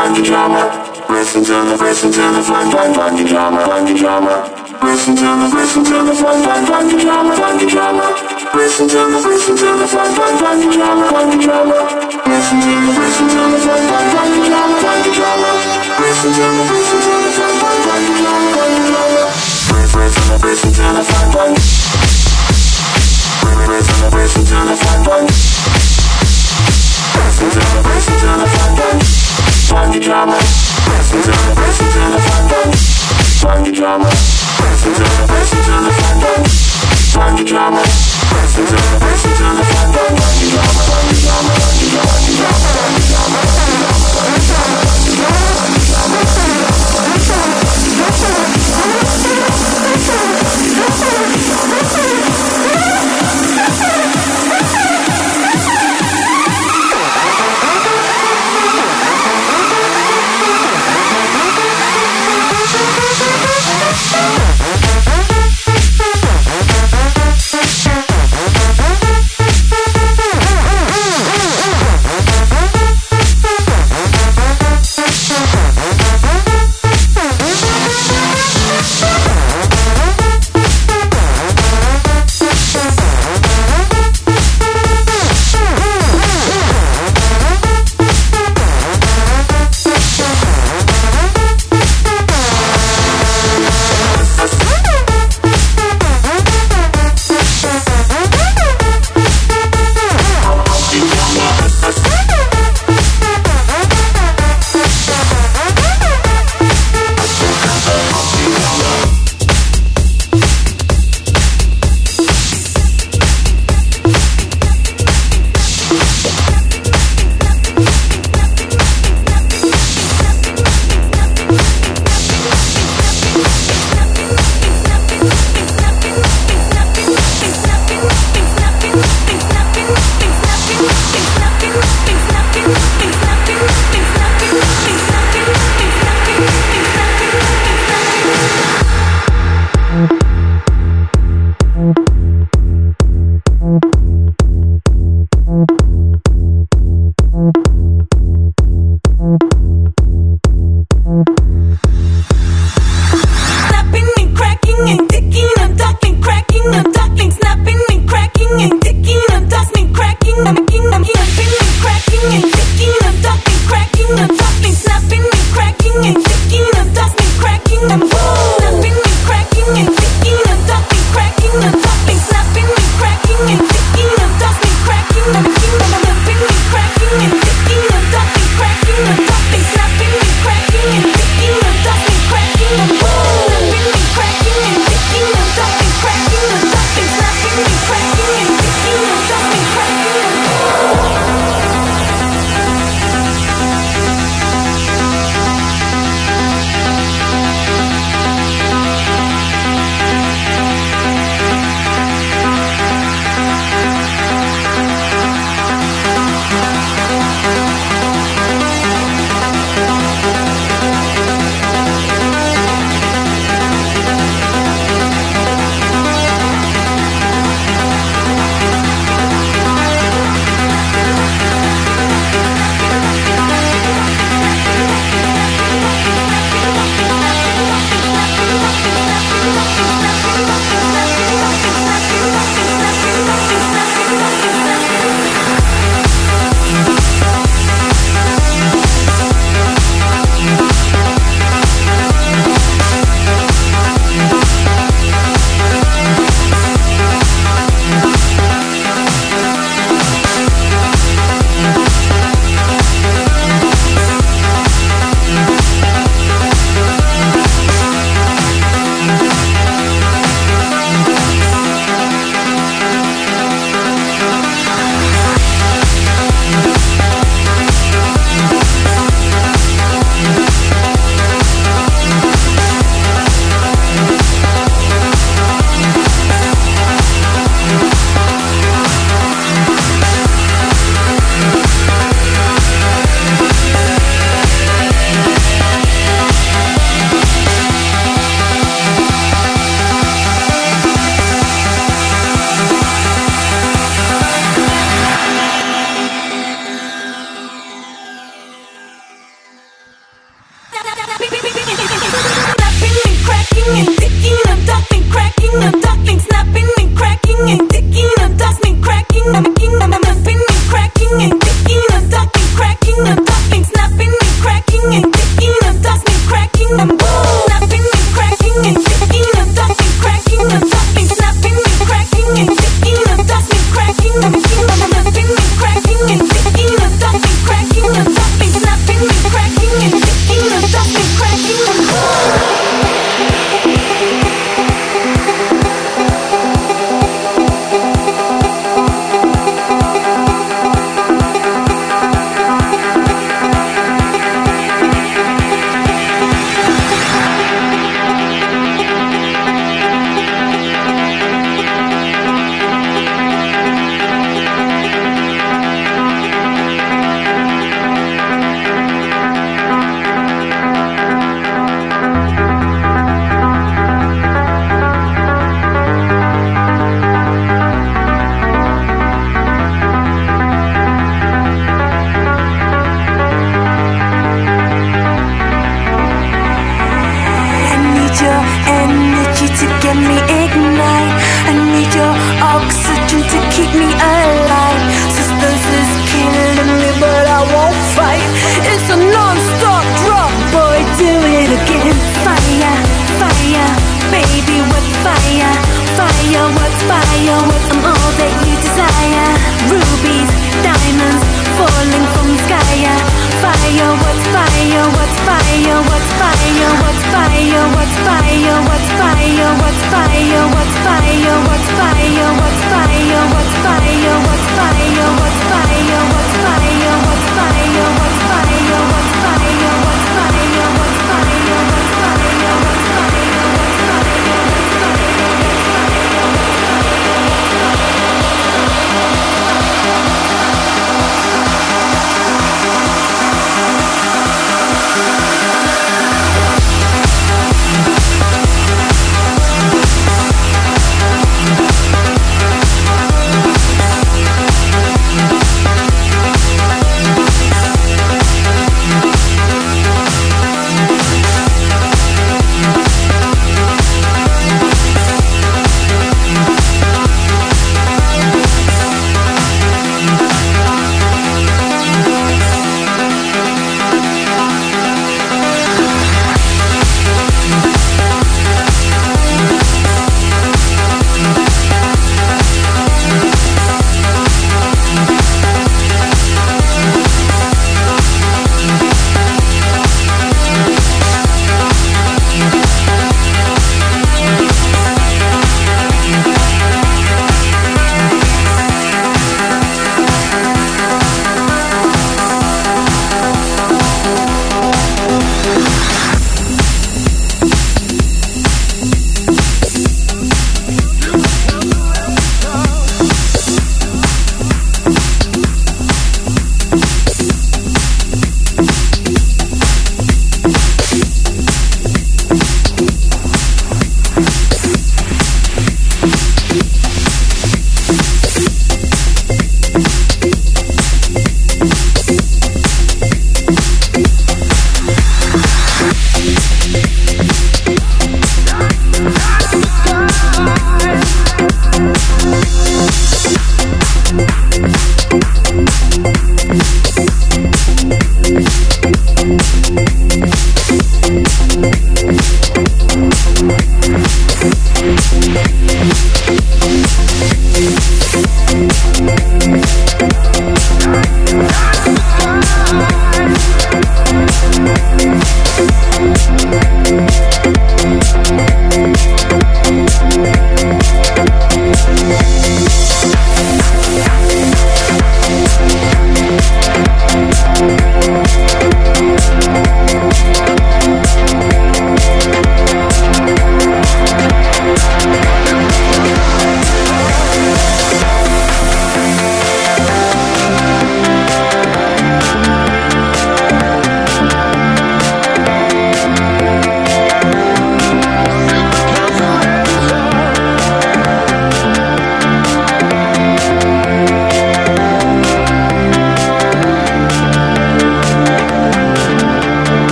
funky drama. Listen to the, listen to the fun, fun, funky drama, funky drama. Listen to the, listen to the fun, fun, funky drama, funky drama. Listen to the, listen to the fun, fun, funky drama, funky drama. Listen to the, listen to the fun, fun, funky drama, funky drama. Listen to the, listen to the fun, fun, funky drama, funky drama. Listen to the, listen to the fun, fun. Listen to the, listen to the fun, fun. Listen to the, listen to the fun, fun find your drama. Listen to the, listen to the phantom. Find your drama. Listen to the, listen to the phantom. Find your drama. Listen to the, listen to the phantom. Find your drama, find your drama, find your drama, find your drama, find your drama.